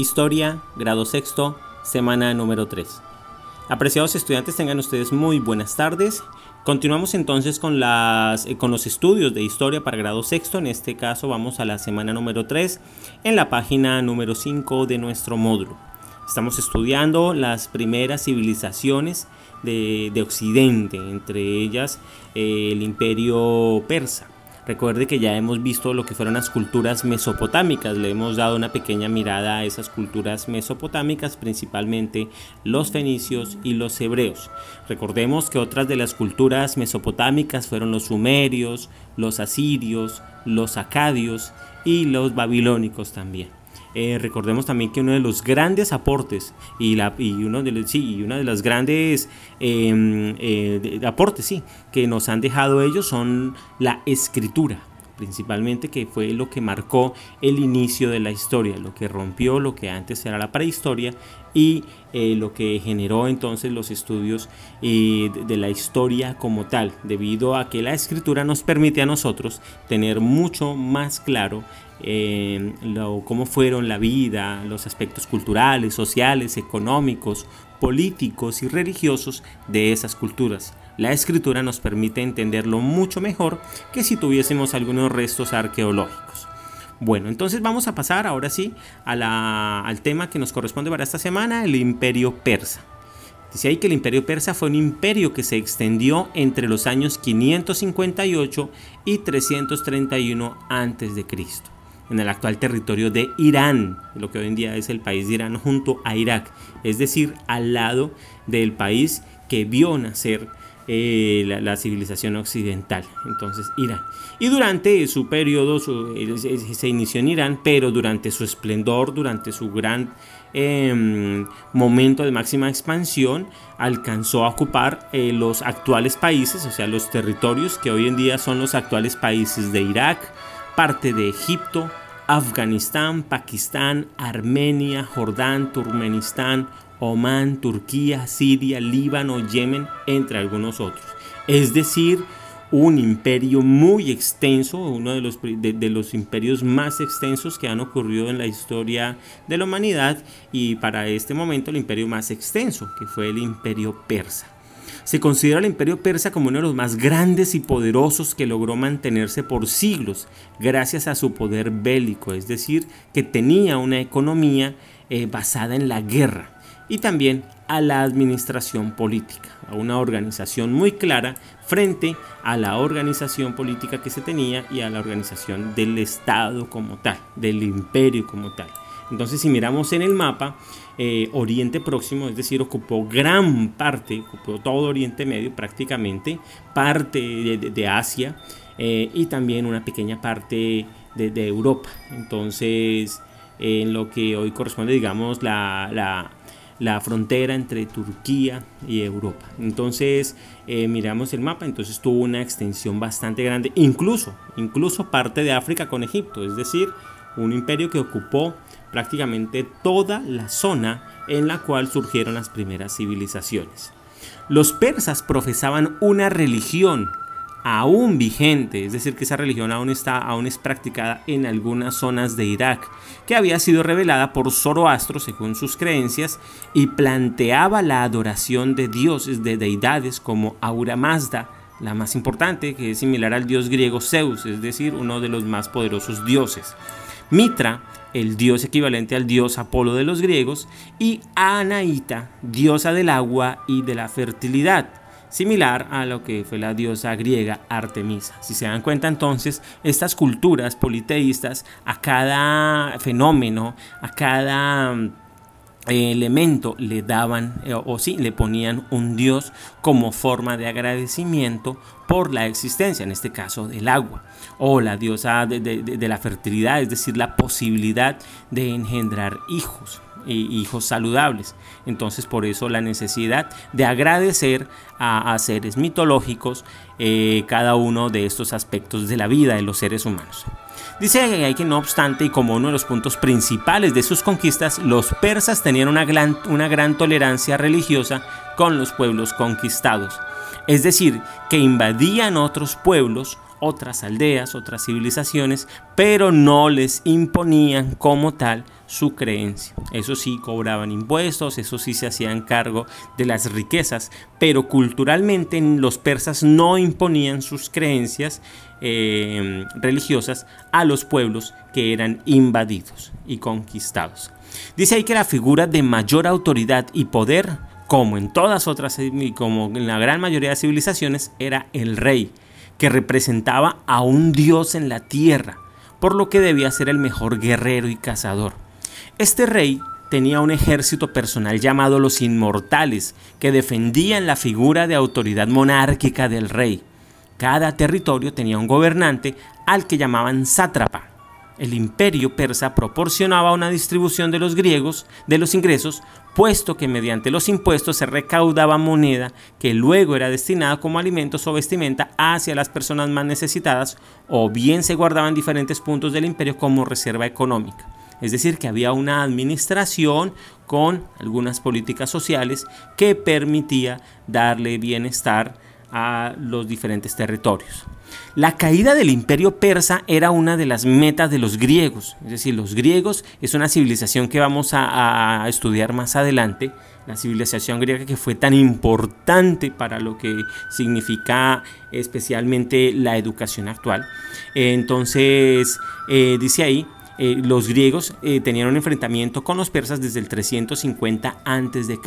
Historia, grado sexto, semana número 3. Apreciados estudiantes, tengan ustedes muy buenas tardes. Continuamos entonces eh, con los estudios de historia para grado sexto. En este caso vamos a la semana número 3 en la página número 5 de nuestro módulo. Estamos estudiando las primeras civilizaciones de, Occidente, entre ellas eh, el imperio persa. Recuerde que ya hemos visto lo que fueron las culturas mesopotámicas, le hemos dado una pequeña mirada a esas culturas mesopotámicas, principalmente los fenicios y los hebreos. Recordemos que otras de las culturas mesopotámicas fueron los sumerios, los asirios, los acadios y los babilónicos también. Eh, recordemos también que uno de los grandes aportes y, la, y, uno de, sí, y una de las grandes em, eh, aportes sí, que nos han dejado ellos son la escritura principalmente que fue lo que marcó el inicio de la historia, lo que rompió lo que antes era la prehistoria y eh, lo que generó entonces los estudios de, de, la historia como tal, debido a que la escritura nos permite a nosotros tener mucho más claro eh, cómo fueron la vida, los aspectos culturales, sociales, económicos, políticos y religiosos de esas culturas. La escritura nos permite entenderlo mucho mejor que si tuviésemos algunos restos arqueológicos. Bueno, entonces vamos a pasar ahora sí al tema que nos corresponde para esta semana, el imperio persa. Dice ahí que el imperio persa fue un imperio que se extendió entre los años 558 y 331 a.C en el actual territorio de Irán, lo que hoy en día es el país de Irán junto a Irak, es decir, al lado del país que vio nacer eh, la, civilización occidental, entonces Irán. Y durante su periodo se inició en Irán, pero durante su esplendor, durante su gran em, momento de máxima expansión, alcanzó a ocupar eh, los actuales países, o sea, los territorios que hoy en día son los actuales países de Irak, parte de Egipto, Afganistán, Pakistán, Armenia, Jordán, Turkmenistán, Omán, Turquía, Siria, Líbano, Yemen, entre algunos otros. Es decir, un imperio muy extenso, uno de los, de, los, imperios más extensos que han ocurrido en la historia de la humanidad y para este momento el imperio más extenso, que fue el imperio persa. Se considera el imperio persa como uno de los más grandes y poderosos que logró mantenerse por siglos gracias a su poder bélico, es decir, que tenía una economía eh, basada en la guerra y también a la administración política, a una organización muy clara frente a la organización política que se tenía y a la organización del Estado como tal, del imperio como tal. Entonces si miramos en el mapa, eh, Oriente Próximo, es decir, ocupó gran parte, ocupó todo Oriente Medio prácticamente, parte de, Asia eh, y también una pequeña parte de, Europa. Entonces, en lo que hoy corresponde, digamos, la, frontera entre Turquía y Europa. Entonces, eh, miramos el mapa, entonces tuvo una extensión bastante grande, incluso, incluso parte de África con Egipto, es decir, un imperio que ocupó prácticamente toda la zona en la cual surgieron las primeras civilizaciones. Los persas profesaban una religión aún vigente, es decir, que esa religión aún está, aún es practicada en algunas zonas de Irak, que había sido revelada por Zoroastro según sus creencias y planteaba la adoración de dioses, de deidades como Aura Mazda, la más importante, que es similar al dios griego Zeus, es decir, uno de los más poderosos dioses. Mitra, el dios equivalente al dios Apolo de los griegos, y Anaíta, diosa del agua y de la fertilidad, similar a lo que fue la diosa griega Artemisa. Si se dan cuenta entonces, estas culturas politeístas a cada fenómeno, a cada elemento le daban eh, o sí le ponían un dios como forma de agradecimiento por la existencia, en este caso del agua, o la diosa de, la fertilidad, es decir, la posibilidad de engendrar hijos hijos saludables. Entonces por eso la necesidad de agradecer a, seres mitológicos eh, cada uno de estos aspectos de la vida de los seres humanos. Dice que no obstante, y como uno de los puntos principales de sus conquistas, los persas tenían una gran, una gran tolerancia religiosa con los pueblos conquistados. Es decir, que invadían otros pueblos, otras aldeas, otras civilizaciones, pero no les imponían como tal su creencia. Eso sí, cobraban impuestos, eso sí se hacían cargo de las riquezas, pero culturalmente los persas no imponían sus creencias eh, religiosas a los pueblos que eran invadidos y conquistados. Dice ahí que la figura de mayor autoridad y poder, como en todas otras, como en la gran mayoría de civilizaciones, era el rey, que representaba a un dios en la tierra, por lo que debía ser el mejor guerrero y cazador. Este rey tenía un ejército personal llamado los Inmortales, que defendían la figura de autoridad monárquica del rey. Cada territorio tenía un gobernante al que llamaban sátrapa. El imperio persa proporcionaba una distribución de los griegos, de los ingresos, puesto que mediante los impuestos se recaudaba moneda que luego era destinada como alimentos o vestimenta hacia las personas más necesitadas o bien se guardaban diferentes puntos del imperio como reserva económica. Es decir, que había una administración con algunas políticas sociales que permitía darle bienestar a los diferentes territorios. La caída del imperio persa era una de las metas de los griegos, es decir, los griegos es una civilización que vamos a, estudiar más adelante, la civilización griega que fue tan importante para lo que significa especialmente la educación actual. Entonces, eh, dice ahí, eh, los griegos eh, tenían un enfrentamiento con los persas desde el 350 a.C.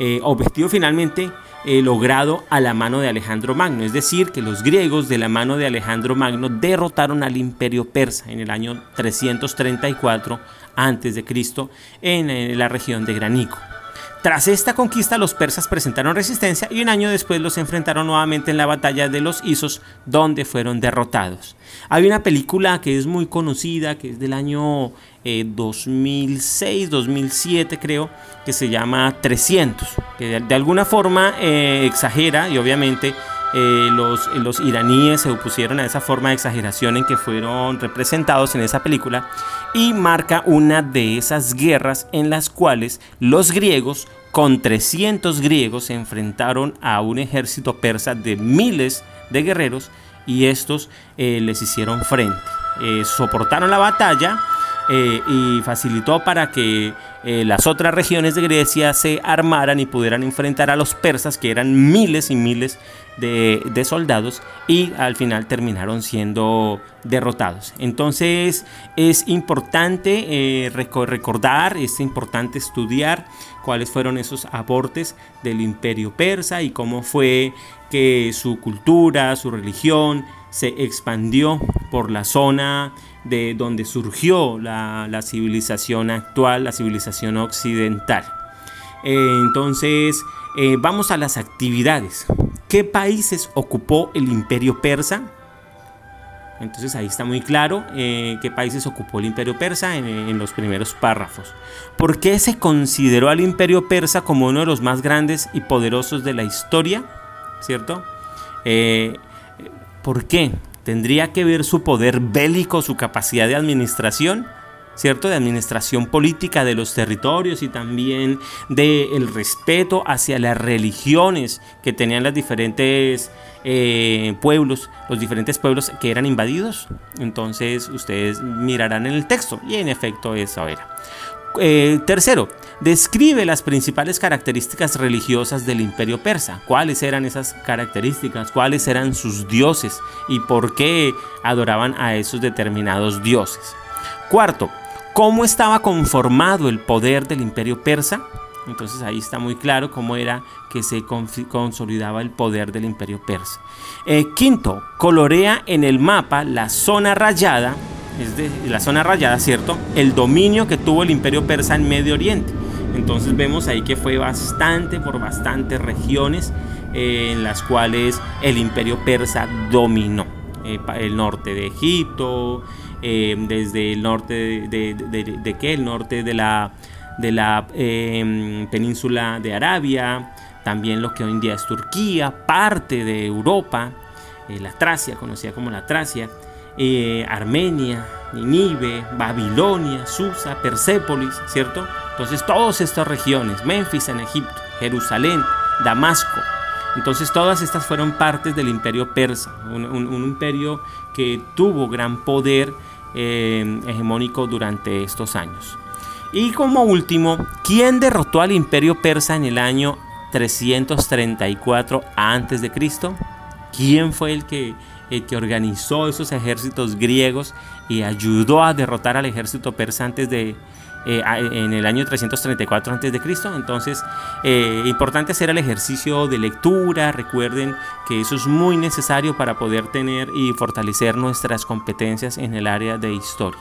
Eh, objetivo finalmente eh, logrado a la mano de Alejandro Magno, es decir, que los griegos de la mano de Alejandro Magno derrotaron al imperio persa en el año 334 a.C. en la región de Graníco. Tras esta conquista los persas presentaron resistencia y un año después los enfrentaron nuevamente en la batalla de los Isos donde fueron derrotados. Hay una película que es muy conocida, que es del año 2006, 2007 creo, que se llama 300, que de, alguna forma eh, exagera y obviamente eh, los, los, iraníes se opusieron a esa forma de exageración en que fueron representados en esa película y marca una de esas guerras en las cuales los griegos con 300 griegos se enfrentaron a un ejército persa de miles de guerreros y estos eh, les hicieron frente. soportaron la batalla eh, y facilitó para que eh, las otras regiones de Grecia se armaran y pudieran enfrentar a los persas, que eran miles y miles de, soldados, y al final terminaron siendo derrotados. Entonces es importante eh, recordar, es importante estudiar cuáles fueron esos aportes del imperio persa y cómo fue que su cultura, su religión se expandió por la zona de donde surgió la, civilización actual, la civilización occidental. Eh, entonces, eh, vamos a las actividades. ¿Qué países ocupó el imperio persa? Entonces ahí está muy claro eh, qué países ocupó el imperio persa en, en, los primeros párrafos. ¿Por qué se consideró al imperio persa como uno de los más grandes y poderosos de la historia? ¿Cierto? ¿Por qué? Tendría que ver su poder bélico, su capacidad de administración, ¿cierto? De administración política de los territorios y también del el respeto hacia las religiones que tenían los diferentes eh, pueblos, los diferentes pueblos que eran invadidos. Entonces ustedes mirarán en el texto y en efecto eso era. Eh, tercero, describe las principales características religiosas del imperio persa. ¿Cuáles eran esas características? ¿Cuáles eran sus dioses? ¿Y por qué adoraban a esos determinados dioses? Cuarto, ¿cómo estaba conformado el poder del imperio persa? Entonces ahí está muy claro cómo era que se consolidaba el poder del imperio persa. Eh, quinto, colorea en el mapa la zona rayada es de la zona rayada, ¿cierto? El dominio que tuvo el imperio persa en Medio Oriente. Entonces vemos ahí que fue bastante por bastantes regiones eh, en las cuales el imperio persa dominó. Eh, el norte de Egipto, eh, desde el norte de, de? El norte de la, de la península de Arabia, también lo que hoy en día es Turquía, parte de Europa, la Tracia, conocida como la Tracia, eh, Armenia, Ninive, Babilonia, Susa, Persépolis, ¿cierto? Entonces todas estas regiones, Memphis en Egipto, Jerusalén, Damasco, entonces todas estas fueron partes del imperio persa, un, imperio que tuvo gran poder eh, hegemónico durante estos años. Y como último, ¿quién derrotó al imperio persa en el año 334 a.C.? ¿Quién fue el que, el que organizó esos ejércitos griegos y ayudó a derrotar al ejército persa antes de, eh, en el año 334 a.C. Entonces, eh, importante hacer el ejercicio de lectura. Recuerden que eso es muy necesario para poder tener y fortalecer nuestras competencias en el área de historia.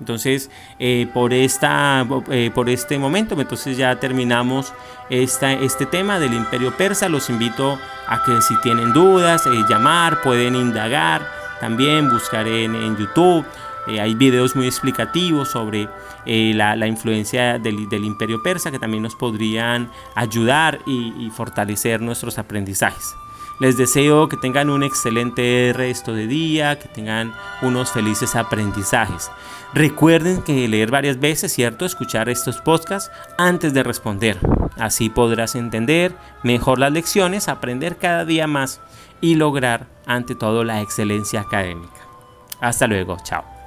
Entonces, eh, por, esta, por este momento, entonces ya terminamos esta, este tema del imperio persa. Los invito a que si tienen dudas, llamar, pueden indagar, también buscar en, en YouTube eh, hay videos muy explicativos sobre eh, la, influencia del, imperio persa que también nos podrían ayudar y, fortalecer nuestros aprendizajes. Les deseo que tengan un excelente resto de día, que tengan unos felices aprendizajes. Recuerden que leer varias veces, ¿cierto? Escuchar estos podcasts antes de responder. Así podrás entender mejor las lecciones, aprender cada día más y lograr ante todo la excelencia académica. Hasta luego, chao.